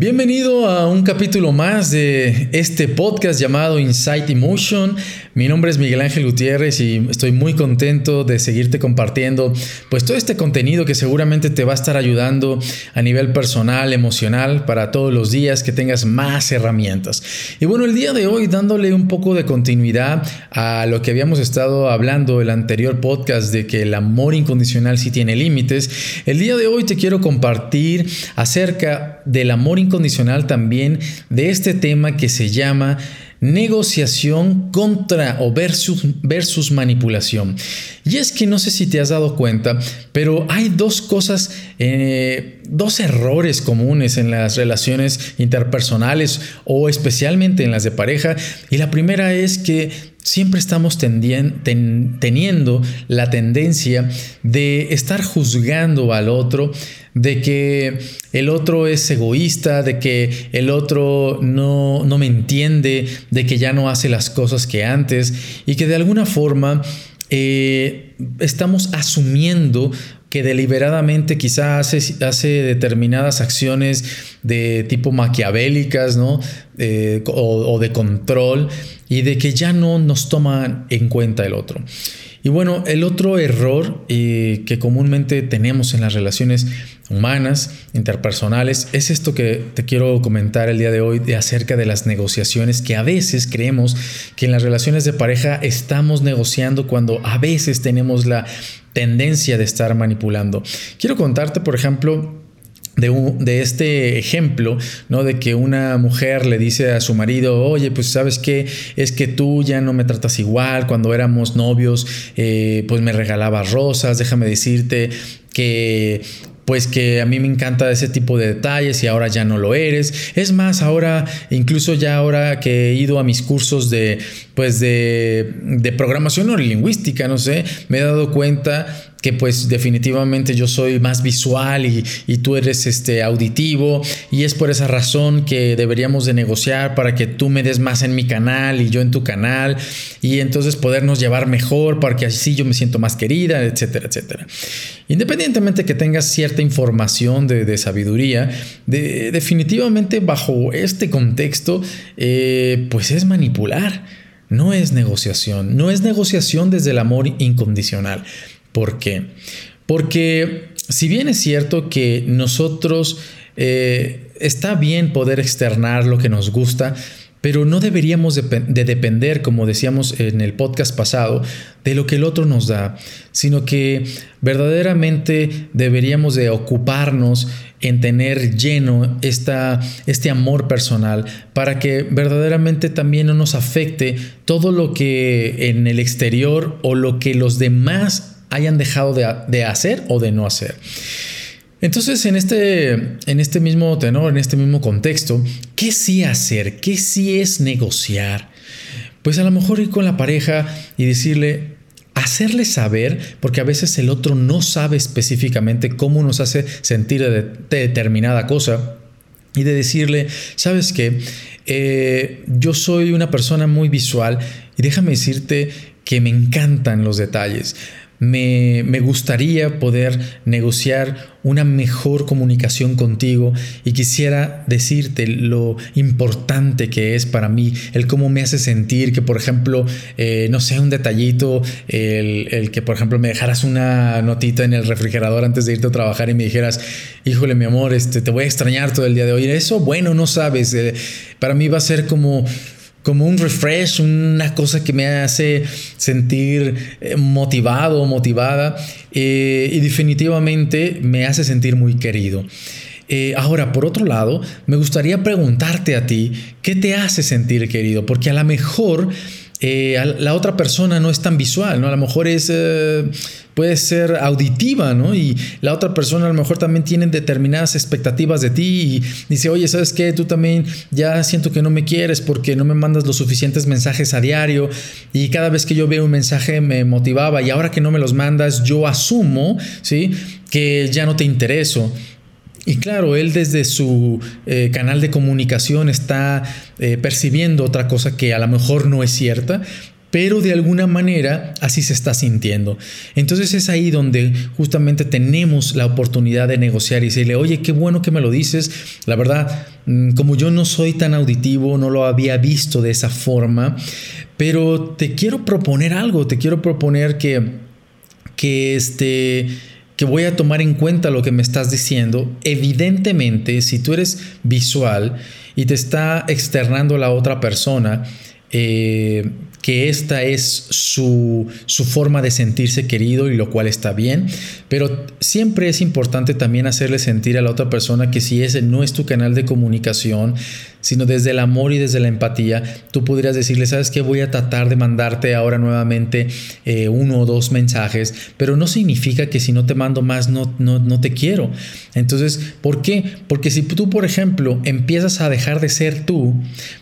Bienvenido a un capítulo más de este podcast llamado Insight Emotion. Mi nombre es Miguel Ángel Gutiérrez y estoy muy contento de seguirte compartiendo pues todo este contenido que seguramente te va a estar ayudando a nivel personal, emocional para todos los días que tengas más herramientas. Y bueno, el día de hoy dándole un poco de continuidad a lo que habíamos estado hablando el anterior podcast de que el amor incondicional sí tiene límites, el día de hoy te quiero compartir acerca del amor incondicional también de este tema que se llama negociación contra o versus, versus manipulación. Y es que no sé si te has dado cuenta, pero hay dos cosas, eh, dos errores comunes en las relaciones interpersonales o especialmente en las de pareja. Y la primera es que siempre estamos teniendo la tendencia de estar juzgando al otro, de que el otro es egoísta, de que el otro no, no me entiende, de que ya no hace las cosas que antes y que de alguna forma eh, estamos asumiendo que deliberadamente quizá hace, hace, determinadas acciones de tipo maquiavélicas, ¿no? Eh, o, de control, y de que ya no nos toman en cuenta el otro. Y bueno, el otro error eh, que comúnmente tenemos en las relaciones humanas, interpersonales, es esto que te quiero comentar el día de hoy de acerca de las negociaciones que a veces creemos que en las relaciones de pareja estamos negociando cuando a veces tenemos la tendencia de estar manipulando. Quiero contarte, por ejemplo, de, de, este ejemplo, ¿no? De que una mujer le dice a su marido, oye, pues sabes qué, es que tú ya no me tratas igual, cuando éramos novios, eh, pues me regalabas rosas, déjame decirte que pues que a mí me encanta ese tipo de detalles y ahora ya no lo eres. Es más, ahora, incluso ya ahora que he ido a mis cursos de, pues de, de programación neurolingüística, no sé, me he dado cuenta que pues definitivamente yo soy más visual y, tú eres este auditivo y es por esa razón que deberíamos de negociar para que tú me des más en mi canal y yo en tu canal y entonces podernos llevar mejor para que así yo me siento más querida, etcétera, etcétera. Independientemente que tengas cierta información de, sabiduría, definitivamente bajo este contexto eh, pues es manipular. No es negociación, no es negociación desde el amor incondicional. ¿Por qué? Porque si bien es cierto que nosotros eh, está bien poder externar lo que nos gusta, pero no deberíamos de, depender, como decíamos en el podcast pasado, de lo que el otro nos da, sino que verdaderamente deberíamos de ocuparnos en tener lleno esta, este amor personal para que verdaderamente también no nos afecte todo lo que en el exterior o lo que los demás hayan dejado de, hacer o de no hacer. Entonces, en este, en este mismo tenor, en este mismo contexto, ¿qué sí hacer? ¿Qué sí es negociar? Pues a lo mejor ir con la pareja y decirle, hacerle saber, porque a veces el otro no sabe específicamente cómo nos hace sentir de, determinada cosa, y de decirle, sabes qué, eh, yo soy una persona muy visual y déjame decirte que me encantan los detalles me, gustaría poder negociar una mejor comunicación contigo y quisiera decirte lo importante que es para mí, el cómo me hace sentir que, por ejemplo, eh, no sé, un detallito, el, que, por ejemplo, me dejaras una notita en el refrigerador antes de irte a trabajar y me dijeras, híjole, mi amor, este, te voy a extrañar todo el día de hoy. Eso, bueno, no sabes, eh, para mí va a ser como como un refresh, una cosa que me hace sentir eh, motivado o motivada eh, y definitivamente me hace sentir muy querido. Eh, ahora, por otro lado, me gustaría preguntarte a ti, ¿qué te hace sentir querido? Porque a lo mejor eh, la otra persona no es tan visual, ¿no? A lo mejor es, eh, puede ser auditiva, ¿no? Y la otra persona a lo mejor también tiene determinadas expectativas de ti y dice, oye, ¿sabes qué? Tú también ya siento que no me quieres porque no me mandas los suficientes mensajes a diario y cada vez que yo veo un mensaje me motivaba y ahora que no me los mandas, yo asumo, ¿sí? Que ya no te intereso. Y claro, él desde su eh, canal de comunicación está eh, percibiendo otra cosa que a lo mejor no es cierta, pero de alguna manera así se está sintiendo. Entonces es ahí donde justamente tenemos la oportunidad de negociar y decirle, oye, qué bueno que me lo dices, la verdad, mm, como yo no soy tan auditivo, no lo había visto de esa forma, pero te quiero proponer algo, te quiero proponer que, que este que voy a tomar en cuenta lo que me estás diciendo. Evidentemente, si tú eres visual y te está externando la otra persona, eh, que esta es su, su, forma de sentirse querido y lo cual está bien, pero siempre es importante también hacerle sentir a la otra persona que si ese no es tu canal de comunicación, sino desde el amor y desde la empatía, tú podrías decirle, sabes que voy a tratar de mandarte ahora nuevamente eh, uno o dos mensajes, pero no significa que si no te mando más no, no, no te quiero. Entonces, ¿por qué? Porque si tú, por ejemplo, empiezas a dejar de ser tú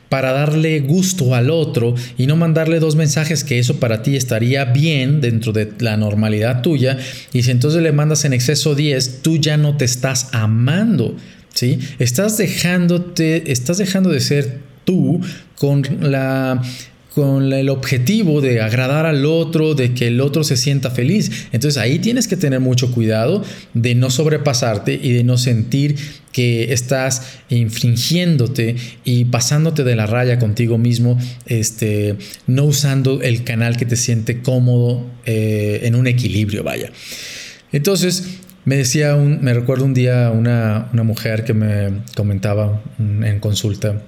para darle gusto al otro y no mandarle dos mensajes que eso para ti estaría bien dentro de la normalidad tuya, y si entonces le mandas en exceso 10, tú ya no te estás amando. ¿Sí? Estás dejándote, estás dejando de ser tú con la con el objetivo de agradar al otro, de que el otro se sienta feliz. Entonces ahí tienes que tener mucho cuidado de no sobrepasarte y de no sentir que estás infringiéndote y pasándote de la raya contigo mismo, este, no usando el canal que te siente cómodo eh, en un equilibrio, vaya. Entonces, me decía, un, me recuerdo un día una, una mujer que me comentaba en consulta,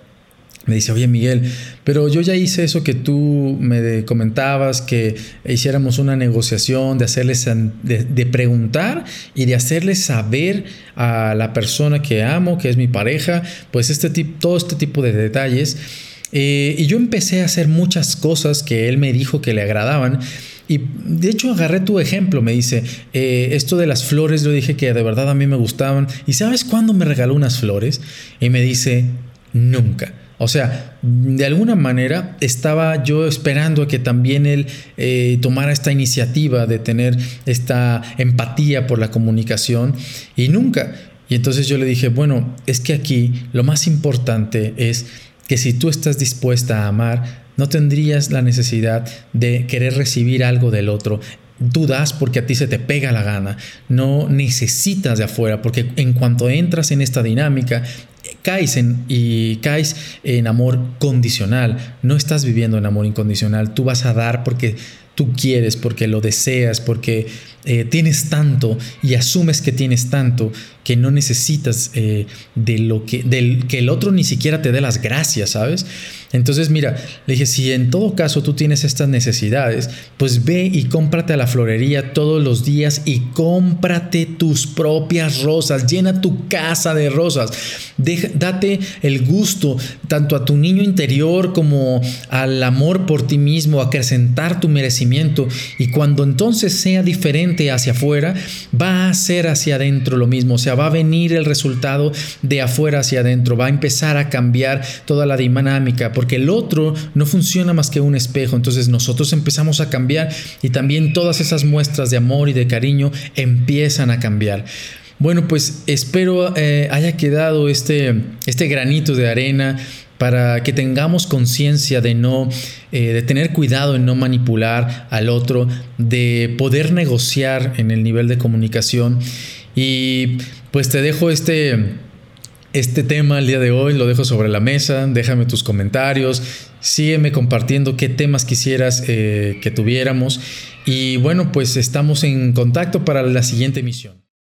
me dice, oye Miguel, pero yo ya hice eso que tú me comentabas, que hiciéramos una negociación, de hacerles, de, preguntar y de hacerles saber a la persona que amo, que es mi pareja, pues este tipo, todo este tipo de detalles. Eh, y yo empecé a hacer muchas cosas que él me dijo que le agradaban y de hecho agarré tu ejemplo, me dice, eh, esto de las flores, yo dije que de verdad a mí me gustaban. ¿Y sabes cuándo me regaló unas flores? Y me dice, nunca. O sea, de alguna manera estaba yo esperando a que también él eh, tomara esta iniciativa de tener esta empatía por la comunicación y nunca. Y entonces yo le dije, bueno, es que aquí lo más importante es que si tú estás dispuesta a amar, no tendrías la necesidad de querer recibir algo del otro. Dudas porque a ti se te pega la gana. No necesitas de afuera porque en cuanto entras en esta dinámica, caes en, y caes en amor condicional. No estás viviendo en amor incondicional. Tú vas a dar porque tú quieres, porque lo deseas, porque eh, tienes tanto y asumes que tienes tanto que no necesitas eh, de lo que, del, que el otro ni siquiera te dé las gracias, ¿sabes? Entonces, mira, le dije, si en todo caso tú tienes estas necesidades, pues ve y cómprate a la florería todos los días y cómprate tus propias rosas, llena tu casa de rosas, date el gusto tanto a tu niño interior como al amor por ti mismo, acrecentar tu merecimiento y cuando entonces sea diferente hacia afuera, va a ser hacia adentro lo mismo, o sea, va a venir el resultado de afuera hacia adentro, va a empezar a cambiar toda la dinámica porque el otro no funciona más que un espejo. Entonces nosotros empezamos a cambiar y también todas esas muestras de amor y de cariño empiezan a cambiar. Bueno, pues espero eh, haya quedado este, este granito de arena para que tengamos conciencia de no, eh, de tener cuidado en no manipular al otro, de poder negociar en el nivel de comunicación. Y pues te dejo este, este tema el día de hoy lo dejo sobre la mesa, déjame tus comentarios, sígueme compartiendo qué temas quisieras eh, que tuviéramos y bueno, pues estamos en contacto para la siguiente emisión.